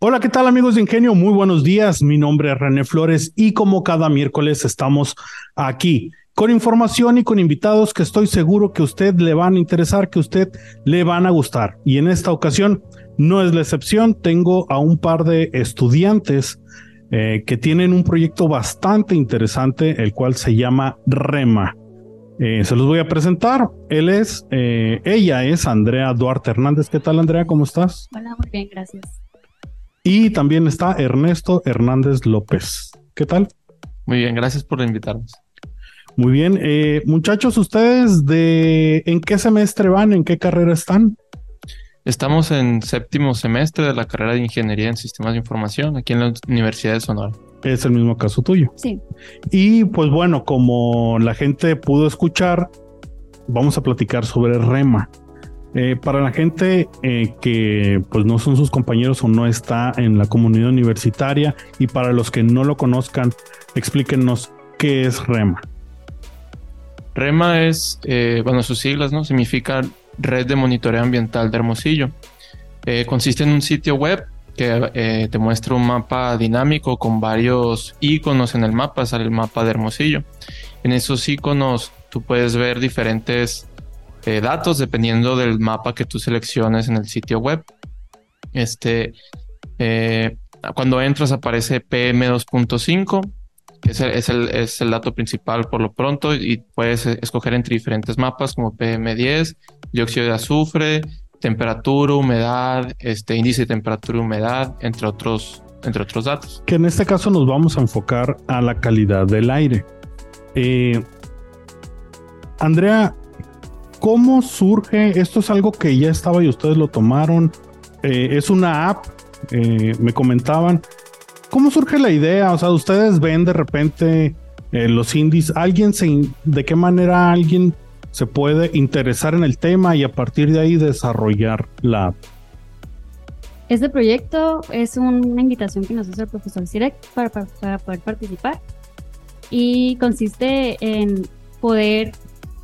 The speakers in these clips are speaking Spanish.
Hola, ¿qué tal amigos de Ingenio? Muy buenos días. Mi nombre es René Flores y como cada miércoles estamos aquí con información y con invitados que estoy seguro que a usted le van a interesar, que a usted le van a gustar. Y en esta ocasión no es la excepción. Tengo a un par de estudiantes eh, que tienen un proyecto bastante interesante, el cual se llama REMA. Eh, se los voy a presentar. Él es, eh, ella es Andrea Duarte Hernández. ¿Qué tal, Andrea? ¿Cómo estás? Hola, muy bien, gracias. Y también está Ernesto Hernández López. ¿Qué tal? Muy bien, gracias por invitarnos. Muy bien, eh, muchachos, ¿ustedes de en qué semestre van? ¿En qué carrera están? Estamos en séptimo semestre de la carrera de Ingeniería en Sistemas de Información aquí en la Universidad de Sonora. Es el mismo caso tuyo. Sí. Y pues bueno, como la gente pudo escuchar, vamos a platicar sobre REMA. Eh, para la gente eh, que pues no son sus compañeros o no está en la comunidad universitaria y para los que no lo conozcan, explíquenos qué es REMA. REMA es, eh, bueno, sus siglas, ¿no? Significa Red de Monitoreo Ambiental de Hermosillo. consiste en un sitio web que te muestra un mapa dinámico con varios iconos en el mapa, sale el mapa de Hermosillo. En esos iconos tú puedes ver diferentes eh, datos dependiendo del mapa que tú selecciones en el sitio web. Este, eh, cuando entras aparece PM2.5, que es el, es, el, dato principal por lo pronto, y puedes escoger entre diferentes mapas como PM10, dióxido de azufre, temperatura, humedad, este, índice de temperatura y humedad, entre otros, entre otros datos. Que en este caso nos vamos a enfocar a la calidad del aire. Eh, Andrea, ¿Cómo surge? Esto es algo que ya estaba y ustedes lo tomaron. Eh, es una app, eh, me comentaban. ¿Cómo surge la idea? O sea, ustedes ven de repente eh, los indies. ¿Alguien se, de qué manera alguien se puede interesar en el tema y a partir de ahí desarrollar la app? Este proyecto es una invitación que nos hace el profesor Sirek para poder participar y consiste en poder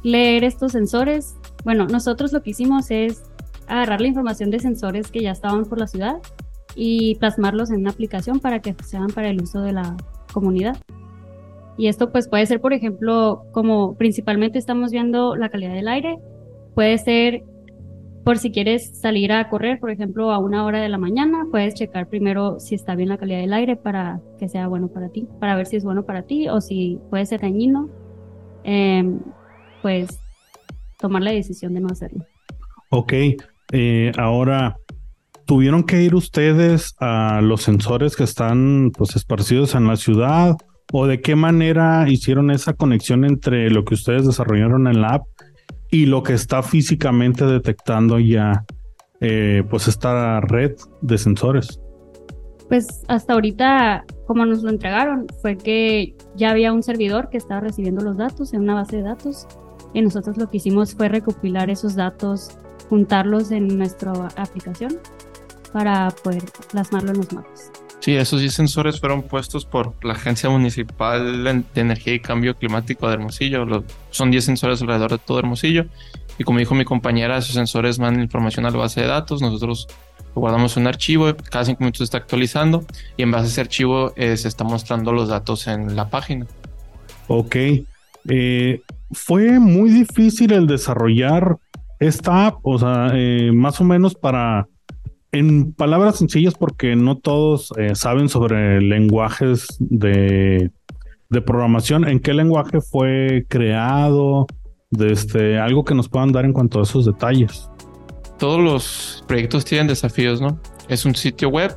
leer estos sensores. Bueno, nosotros lo que hicimos es agarrar la información de sensores que ya estaban por la ciudad y plasmarlos en una aplicación para que sean para el uso de la comunidad. Y esto pues puede ser, por ejemplo, como principalmente estamos viendo la calidad del aire, puede ser por si quieres salir a correr, por ejemplo, a una hora de la mañana, puedes checar primero si está bien la calidad del aire para que sea bueno para ti, para ver si es bueno para ti o si puede ser dañino. Em, pues tomar la decisión de no hacerlo. Ok, eh, ahora, ¿tuvieron que ir ustedes a los sensores que están pues esparcidos en la ciudad? ¿O de qué manera hicieron esa conexión entre lo que ustedes desarrollaron en la app y lo que está físicamente detectando ya eh, pues esta red de sensores? Pues hasta ahorita, como nos lo entregaron, fue que ya había un servidor que estaba recibiendo los datos en una base de datos y nosotros lo que hicimos fue recopilar esos datos, juntarlos en nuestra aplicación para poder plasmarlo en los mapas. Sí, esos 10 sensores fueron puestos por la Agencia Municipal de Energía y Cambio Climático de Hermosillo. son 10 sensores alrededor de todo Hermosillo. Y como dijo mi compañera, esos sensores mandan información a la base de datos. Nosotros guardamos un archivo, cada 5 minutos está actualizando y en base a ese archivo eh, se está mostrando los datos en la página. Ok. Eh, fue muy difícil el desarrollar esta app, o sea, eh, más o menos para, en palabras sencillas, porque no todos eh, saben sobre lenguajes de, de, programación, ¿en qué lenguaje fue creado? De este, algo que nos puedan dar en cuanto a esos detalles. Todos los proyectos tienen desafíos, ¿no? Es un sitio web,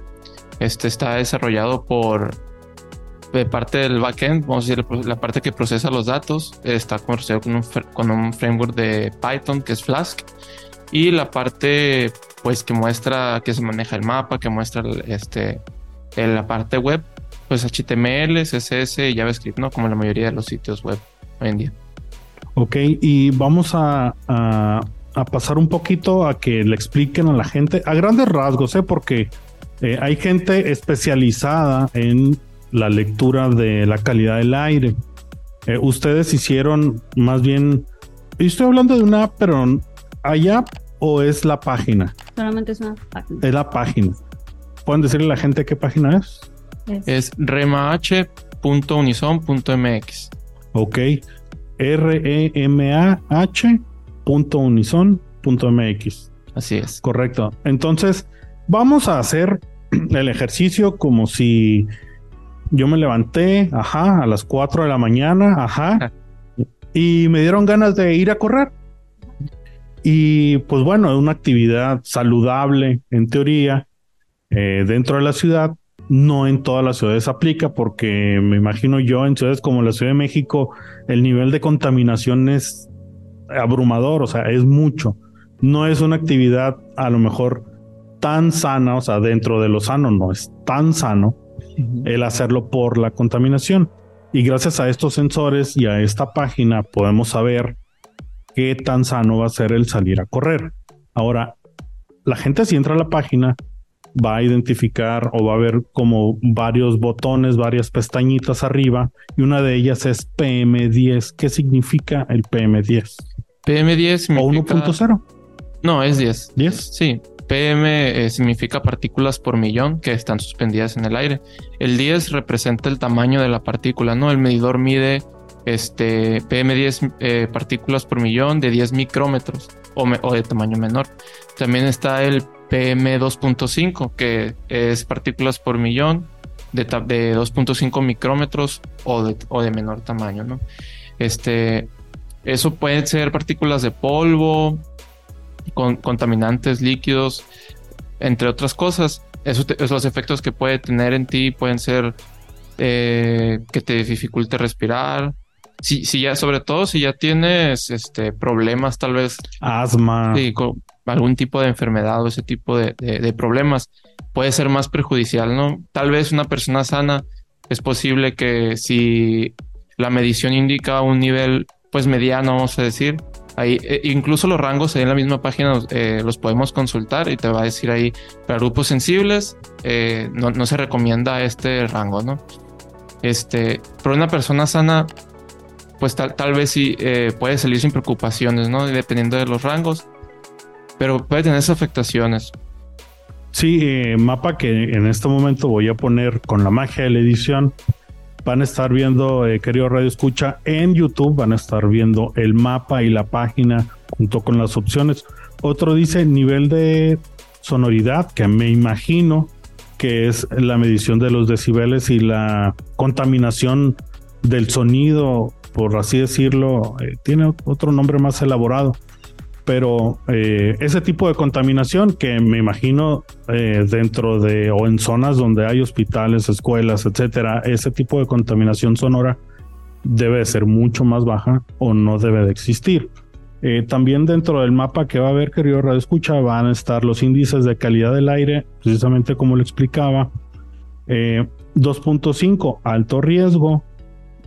este está desarrollado por parte del backend, vamos a decir, la parte que procesa los datos, está conocido con un, con un framework de Python que es Flask. Y la parte pues que muestra que se maneja el mapa, que muestra este, la parte web, pues HTML, CSS y JavaScript, ¿no? Como la mayoría de los sitios web hoy en día. Ok, y vamos a, a, pasar un poquito a que le expliquen a la gente, a grandes rasgos, ¿eh? Porque eh, hay gente especializada en la lectura de la calidad del aire. Eh, ustedes hicieron más bien, estoy hablando de una app, pero ¿hay app o es la página? Solamente es una página. Es la página. ¿Pueden decirle a la gente qué página es? Es- Es remah.unison.mx. Ok. E R-E-M-A-H.unison.mx. Así es. Correcto. Entonces, vamos a hacer el ejercicio como si yo me levanté, ajá, a las 4 de la mañana, ajá, y me dieron ganas de ir a correr. Y pues bueno, es una actividad saludable en teoría eh, dentro de la ciudad. No en todas las ciudades aplica porque me imagino yo en ciudades como la Ciudad de México el nivel de contaminación es abrumador, o sea, es mucho. No es una actividad a lo mejor tan sana, o sea, dentro de lo sano no es tan sano el hacerlo por la contaminación. Y gracias a estos sensores y a esta página podemos saber qué tan sano va a ser el salir a correr. Ahora, la gente si entra a la página va a identificar o va a ver como varios botones, varias pestañitas arriba y una de ellas es PM10. ¿Qué significa el PM10? PM10 O significa... 1.0. No, es 10. 10. Sí, PM eh, significa partículas por millón que están suspendidas en el aire. El 10 representa el tamaño de la partícula, ¿no? El medidor mide este PM10 eh, partículas por millón de 10 micrómetros o, de tamaño menor. También está el PM2.5 que es partículas por millón de, de 2.5 micrómetros o de, o de menor tamaño, ¿no? Este, eso pueden ser partículas de polvo, con contaminantes líquidos, entre otras cosas. Eso te- esos efectos que puede tener en ti pueden ser eh, que te dificulte respirar. Si, si ya, sobre todo si ya tienes este, problemas, tal vez Asma. sí, con algún tipo de enfermedad o ese tipo de, de- de problemas, puede ser más perjudicial, ¿no? Tal vez una persona sana es posible que si la medición indica un nivel, pues mediano, vamos a decir, ahí eh, incluso los rangos ahí en la misma página eh, los podemos consultar y te va a decir ahí, para grupos sensibles eh, no, no se recomienda este rango, ¿no? Este, pero una persona sana, pues tal, tal vez sí puede salir sin preocupaciones, ¿no? Dependiendo de los rangos, pero puede tener esas afectaciones. Sí, mapa que en este momento voy a poner con la magia de la edición. Van a estar viendo, eh, querido Radio Escucha, en YouTube van a estar viendo el mapa y la página junto con las opciones. Otro dice nivel de sonoridad, que me imagino que es la medición de los decibeles y la contaminación del sonido, por así decirlo. eh, tiene otro nombre más elaborado pero eh, ese tipo de contaminación que me imagino eh, dentro de o en zonas donde hay hospitales, escuelas, etcétera, ese tipo de contaminación sonora debe de ser mucho más baja o no debe de existir. Eh, también dentro del mapa que va a haber, querido Radio Escucha, van a estar los índices de calidad del aire, precisamente como lo explicaba. Eh, 2.5, alto riesgo,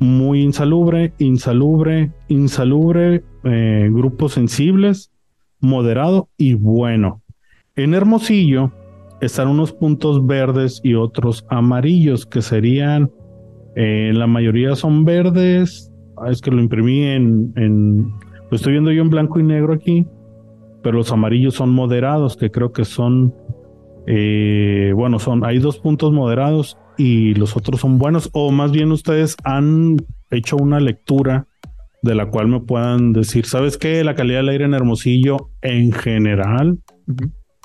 muy insalubre, insalubre, insalubre, eh, grupos sensibles, moderado y bueno. En Hermosillo están unos puntos verdes y otros amarillos que serían, eh, la mayoría son verdes. Ah, es que lo imprimí en, en, lo estoy viendo yo en blanco y negro aquí, pero los amarillos son moderados, que creo que son, eh, bueno, son, hay dos puntos moderados y los otros son buenos, o más bien ustedes han hecho una lectura de la cual me puedan decir, ¿sabes qué? La calidad del aire en Hermosillo en general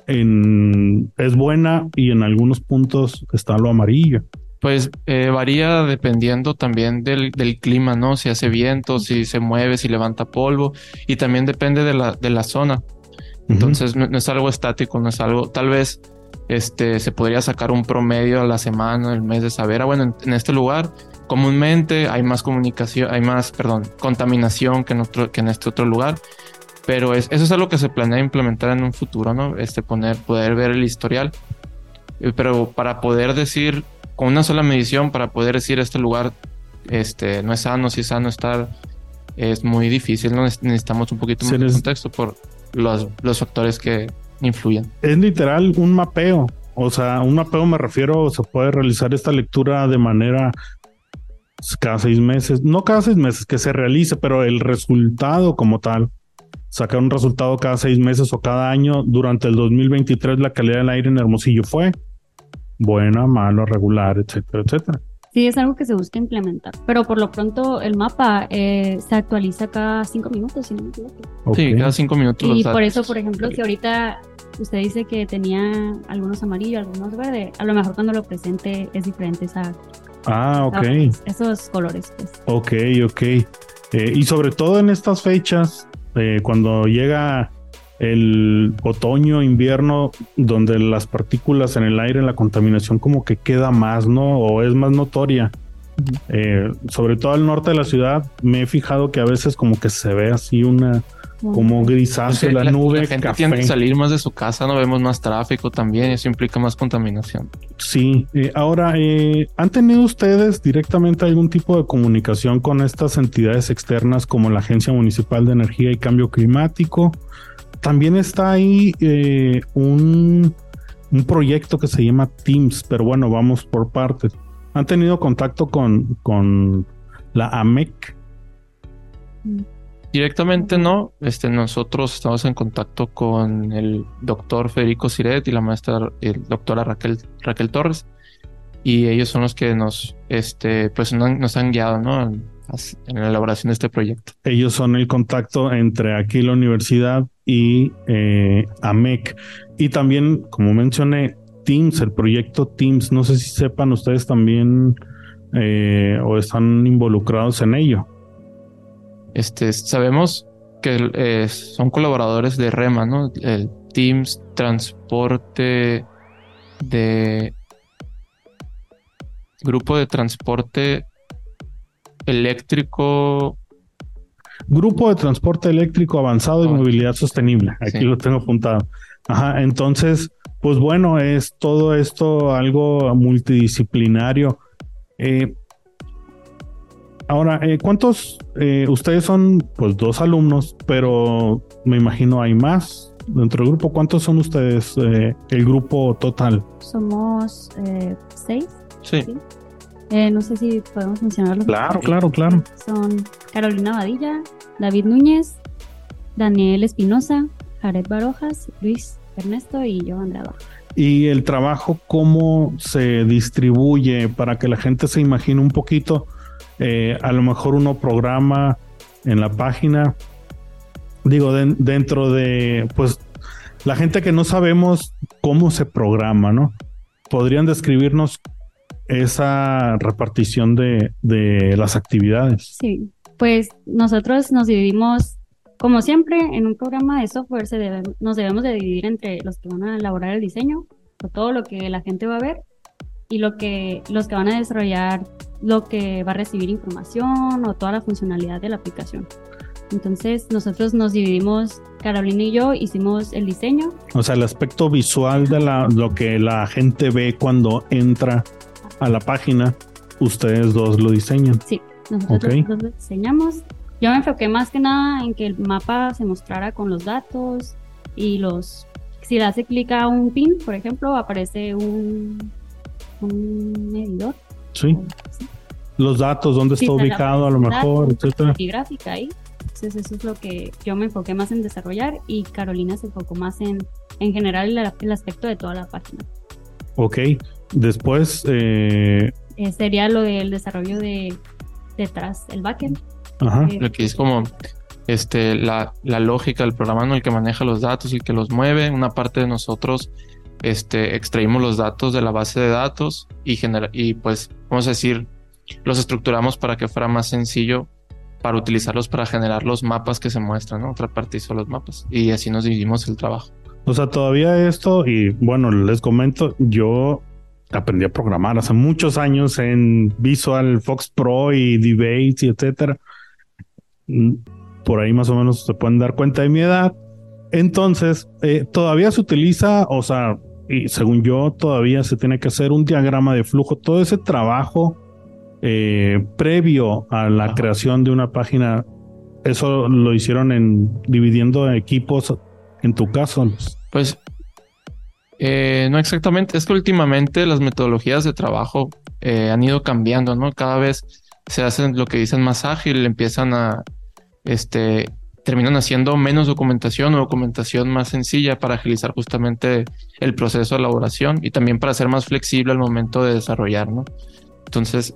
en, es buena y en algunos puntos está lo amarillo. Pues eh, varía dependiendo también del, del clima, ¿no? Si hace viento, si se mueve, si levanta polvo y también depende de la, de la zona. Entonces no, no es algo estático, no es algo, tal vez este, se podría sacar un promedio a la semana, el mes de saber, ah, bueno, en, en este lugar comúnmente hay más comunicación, hay más, perdón, contaminación que en, otro, que en este otro lugar, pero es, eso es algo que se planea implementar en un futuro, ¿no? Este, poner, poder ver el historial, Eh, pero para poder decir, con una sola medición, para poder decir este lugar este, no es sano, si es sano estar, es muy difícil, ¿no? Neces- Necesitamos un poquito más de contexto por los, los factores que influyen. Es literal un mapeo. O sea, un mapeo me refiero, se puede realizar esta lectura de manera cada seis meses, no cada seis meses que se realice, pero el resultado como tal, sacar un resultado cada seis meses o cada año durante el 2023, la calidad del aire en Hermosillo fue buena, mala, regular, etcétera, etcétera. Sí, es algo que se busca implementar, pero por lo pronto el mapa eh, se actualiza cada cinco minutos, si no me equivoco. Sí, cada cinco minutos. Y por eso, por ejemplo, si ahorita usted dice que tenía algunos amarillos, algunos verdes, a lo mejor cuando lo presente es diferente esa, Ah, ok. esos colores. Pues. Ok, ok. Eh, y sobre todo en estas fechas, eh, cuando llega el otoño, invierno, donde las partículas en el aire, la contaminación como que queda más, ¿no? O es más notoria. Eh, sobre todo al norte de la ciudad, me he fijado que a veces como que se ve así una, como grisáceo, que la, nube gente café. tiene que salir más de su casa, no vemos más tráfico también, eso implica más contaminación. Sí, eh, ahora, eh, ¿han tenido ustedes directamente algún tipo de comunicación con estas entidades externas como la Agencia Municipal de Energía y Cambio Climático? También está ahí eh, un, un proyecto que se llama Teams, pero bueno, vamos por partes. ¿Han tenido contacto con, con la AMEC? Directamente no, este, nosotros estamos en contacto con el doctor Federico Siret y la maestra el doctora Raquel, Raquel Torres, y ellos son los que nos, este, pues, no- nos han guiado, ¿no? En, en la elaboración de este proyecto. Ellos son el contacto entre aquí la universidad y eh, AMEC. Y también, como mencioné, Teams, el proyecto Teams. No sé si sepan ustedes también eh, o están involucrados en ello. Este, sabemos que eh, son colaboradores de REMA, ¿no? El Teams Transporte de Grupo de Transporte Eléctrico. Grupo de Transporte Eléctrico Avanzado y Movilidad Sostenible. Aquí sí. lo tengo apuntado. Ajá, entonces, pues bueno, es todo esto algo multidisciplinario. Eh, ahora, eh, ¿cuántos? eh, ustedes son pues dos alumnos, pero me imagino hay más dentro del grupo. ¿Cuántos son ustedes? eh, el grupo total. Somos eh, seis. Sí, Eh, no sé si podemos mencionarlos. Claro, claro, claro. Son Carolina Badilla, David Núñez, Daniel Espinosa, Jared Barojas, Luis Ernesto y yo, Andrea y el trabajo cómo se distribuye para que la gente se imagine un poquito. Eh, a lo mejor uno programa en la página, digo, den- dentro de, pues, la gente que no sabemos cómo se programa, ¿no? Podrían describirnos esa repartición de, de las actividades. Sí, pues nosotros nos dividimos, como siempre, en un programa de software se debe- nos debemos de dividir entre los que van a elaborar el diseño, o todo lo que la gente va a ver, y lo que, los que van a desarrollar lo que va a recibir información o toda la funcionalidad de la aplicación. Entonces, nosotros nos dividimos, Carolina y yo hicimos el diseño, O sea, el aspecto visual de la, lo que la gente ve cuando entra a la página, ustedes dos lo diseñan. Sí, nosotros Ok. los diseñamos. Yo me enfoqué más que nada en que el mapa se mostrara con los datos y los... Si le hace clic a un pin, por ejemplo, aparece un, un medidor. Sí. Sí, Los datos, dónde Sí, está ubicado a lo mejor, etcétera. Y gráfica ahí. Entonces eso es lo que yo me enfoqué más en desarrollar y Carolina se enfocó más en, en general el, el aspecto de toda la página. Ok. Después, eh, Eh, sería lo del desarrollo de detrás, el backend. ajá. Eh, lo que es como este, la, la lógica del programa, ¿no? el que maneja los datos, el que los mueve. Una parte de nosotros este, extraímos los datos de la base de datos y, genera y pues, vamos a decir, los estructuramos para que fuera más sencillo para utilizarlos para generar los mapas que se muestran, ¿no? Otra parte hizo los mapas y así nos dividimos el trabajo. O sea, todavía esto, y bueno, les comento, yo aprendí a programar hace muchos años en Visual, Fox Pro y Debates y etcétera. Mm, Por ahí más o menos se pueden dar cuenta de mi edad. Entonces, eh, todavía se utiliza, o sea, y según yo, todavía se tiene que hacer un diagrama de flujo. Todo ese trabajo eh, previo a la Ajá. creación de una página, eso lo hicieron en dividiendo equipos. En tu caso. Pues eh, no exactamente, es que últimamente las metodologías de trabajo eh, han ido cambiando, ¿no? Cada vez se hacen lo que dicen más ágil, empiezan a este, terminan haciendo menos documentación o documentación más sencilla para agilizar justamente el proceso de elaboración y también para ser más flexible al momento de desarrollar, ¿no? Entonces,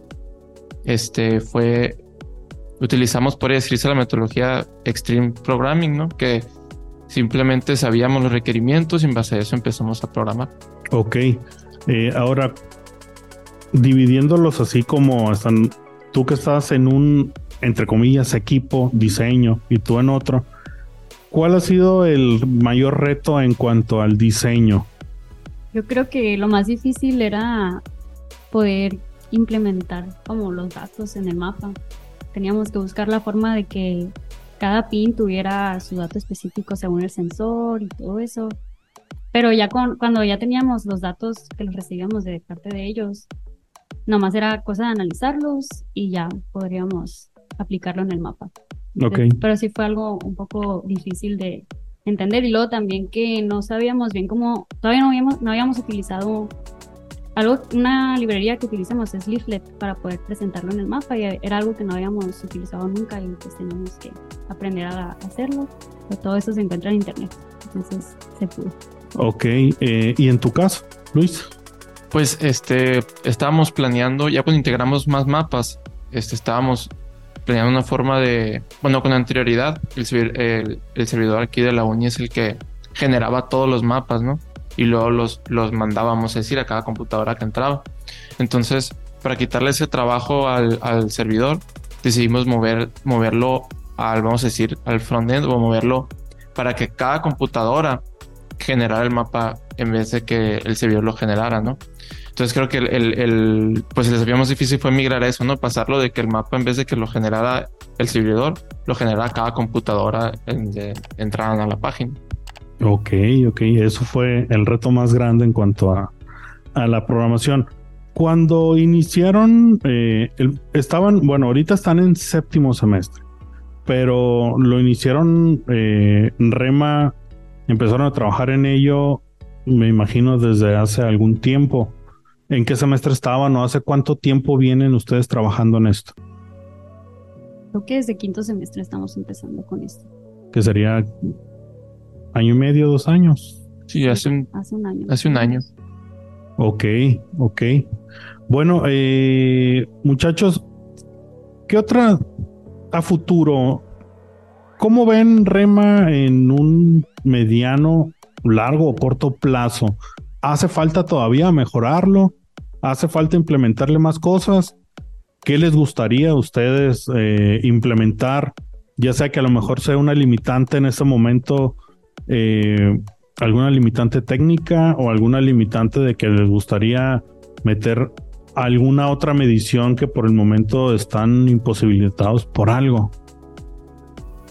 este fue, utilizamos, por decirse, la metodología Extreme Programming, ¿no? Que simplemente sabíamos los requerimientos y en base a eso empezamos a programar. Ok, eh, ahora, dividiéndolos así como están, tú que estás en un entre comillas, equipo, diseño y tú en otro. ¿Cuál ha sido el mayor reto en cuanto al diseño? Yo creo que lo más difícil era poder implementar como los datos en el mapa. Teníamos que buscar la forma de que cada pin tuviera su dato específico según el sensor y todo eso. Pero ya con, cuando ya teníamos los datos que los recibíamos de parte de ellos, nomás era cosa de analizarlos y ya podríamos aplicarlo en el mapa. Pero sí fue algo un poco difícil de entender y luego también que no sabíamos bien cómo, todavía no habíamos, no habíamos utilizado algo, una librería que utilizamos es Leaflet para poder presentarlo en el mapa y era algo que no habíamos utilizado nunca y pues teníamos que aprender a hacerlo. Pero todo eso se encuentra en internet, entonces se pudo. Ok, eh, ¿y en tu caso, Luis? Pues este, estábamos planeando, ya cuando integramos más mapas, este, estábamos planeando una forma de, bueno, con anterioridad, el, el, servidor aquí de la uni es el que generaba todos los mapas, ¿no? Y luego los, los mandábamos, a decir, a cada computadora que entraba. Entonces, para quitarle ese trabajo al, al servidor, decidimos mover, moverlo al, vamos a decir, al frontend o moverlo para que cada computadora generara el mapa en vez de que el servidor lo generara, ¿no? Entonces creo que el, el, pues desafío más difícil fue migrar eso, ¿no? Pasarlo de que el mapa en vez de que lo generara el servidor, lo generara cada computadora en de entraran a la página. Ok, ok, eso fue el reto más grande en cuanto a, a la programación. Cuando iniciaron, eh, estaban, bueno, ahorita están en séptimo semestre, pero lo iniciaron eh, Rema, empezaron a trabajar en ello, me imagino, desde hace algún tiempo. ¿En qué semestre estaban o hace cuánto tiempo vienen ustedes trabajando en esto? Creo que desde quinto semestre estamos empezando con esto. Que sería año y medio, dos años. Sí, hace un, hace un año. Hace un año. Ok, ok. Bueno, eh, muchachos, ¿qué otra a futuro? ¿Cómo ven Rema en un mediano, largo o corto plazo? ¿Hace falta todavía mejorarlo? hace falta implementarle más cosas. ¿Qué les gustaría a ustedes eh, implementar? Ya sea que a lo mejor sea una limitante en este momento, eh, alguna limitante técnica o alguna limitante de que les gustaría meter alguna otra medición que por el momento están imposibilitados por algo.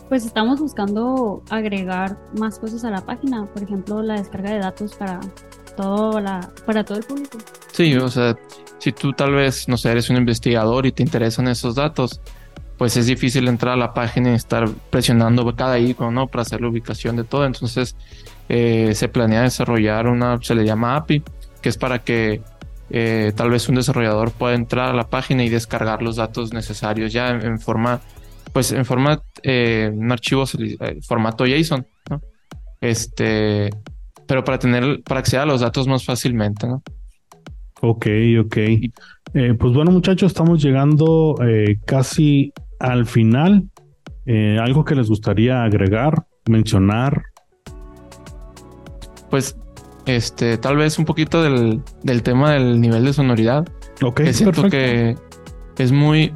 Pues estamos buscando agregar más cosas a la página, por ejemplo, la descarga de datos para todo la, para todo el público. Sí, o sea, si tú tal vez, no sé, eres un investigador y te interesan esos datos, pues es difícil entrar a la página y estar presionando cada icono, ¿no? Para hacer la ubicación de todo. Entonces, eh, se planea desarrollar una, se le llama API, que es para que eh, tal vez un desarrollador pueda entrar a la página y descargar los datos necesarios ya en, forma, pues en forma, eh, un archivo, formato JSON, ¿no? Este, pero para tener, para acceder a los datos más fácilmente, ¿no? Ok, ok. Eh, pues bueno, muchachos, estamos llegando eh, casi al final. Eh, ¿Algo que les gustaría agregar, mencionar? Pues, este, tal vez un poquito del, del tema del nivel de sonoridad. Ok, que siento que es muy,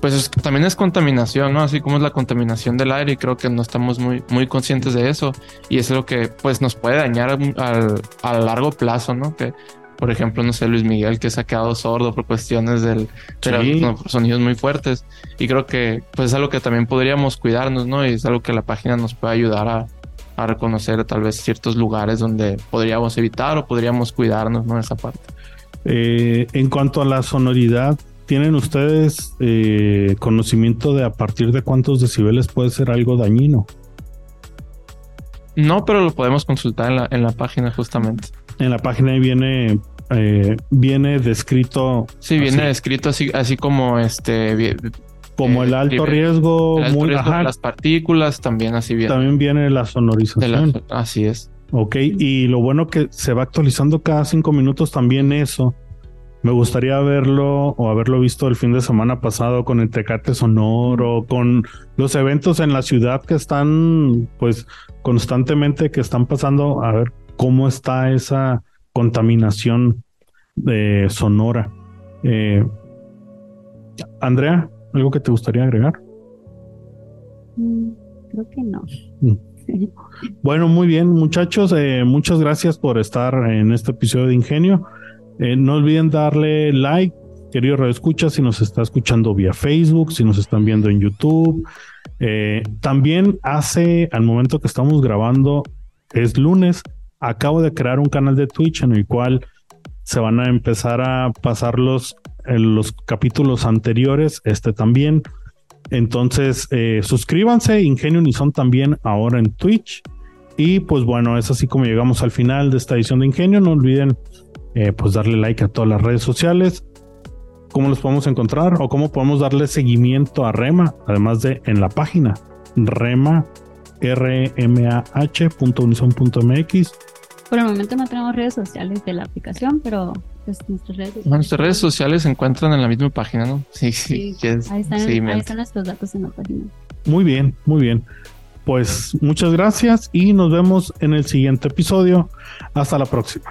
pues también es contaminación, ¿no? Así como es la contaminación del aire y creo que no estamos muy, muy conscientes de eso y es lo que pues nos puede dañar al, a largo plazo, ¿no? Que por ejemplo, no sé, Luis Miguel que se ha quedado sordo por cuestiones del sonidos muy fuertes y creo que pues es algo que también podríamos cuidarnos, ¿no? Y es algo que la página nos puede ayudar a, a reconocer tal vez ciertos lugares donde podríamos evitar o podríamos cuidarnos, ¿no? Esa parte. Eh, en cuanto a la sonoridad, ¿Tienen ustedes eh, conocimiento de a partir de cuántos decibeles puede ser algo dañino? No, pero lo podemos consultar en la, en la página justamente. En la página viene eh, viene descrito. Sí, viene descrito así, así como este como eh, el alto libre- riesgo, el alto muy, riesgo de las partículas también así bien. también viene la sonorización. la- así es. Ok, y lo bueno que se va actualizando cada cinco minutos también eso. Me gustaría verlo o haberlo visto el fin de semana pasado con el Tecate Sonoro, con los eventos en la ciudad que están, pues, constantemente que están pasando, a ver cómo está esa contaminación de sonora. Eh, Andrea, ¿algo que te gustaría agregar? Mm, Creo que no. Mm. Bueno, muy bien, muchachos. eh, muchas gracias por estar en este episodio de Ingenio. Eh, no olviden darle like, querido Radio Escucha, si nos está escuchando vía Facebook, si nos están viendo en YouTube. Eh, también hace, al momento que estamos grabando, es lunes, acabo de crear un canal de Twitch en el cual se van a empezar a pasar los, eh, los capítulos anteriores, este también. Entonces, eh, suscríbanse, Ingenio Unison también ahora en Twitch. Y pues bueno, es así como llegamos al final de esta edición de Ingenio. No olviden eh, pues darle like a todas las redes sociales. ¿Cómo los podemos encontrar? O cómo podemos darle seguimiento a Rema, además de en la página Rema rmah.unison.mx. Por el momento no tenemos redes sociales de la aplicación, pero pues nuestras redes sociales. Bueno, nuestras redes sociales se encuentran en la misma página, ¿no? Sí, sí. Sí, es Ahí están, ahí seguimiento. están nuestros datos en la página. Muy bien, muy bien. Pues muchas gracias y nos vemos en el siguiente episodio. Hasta la próxima.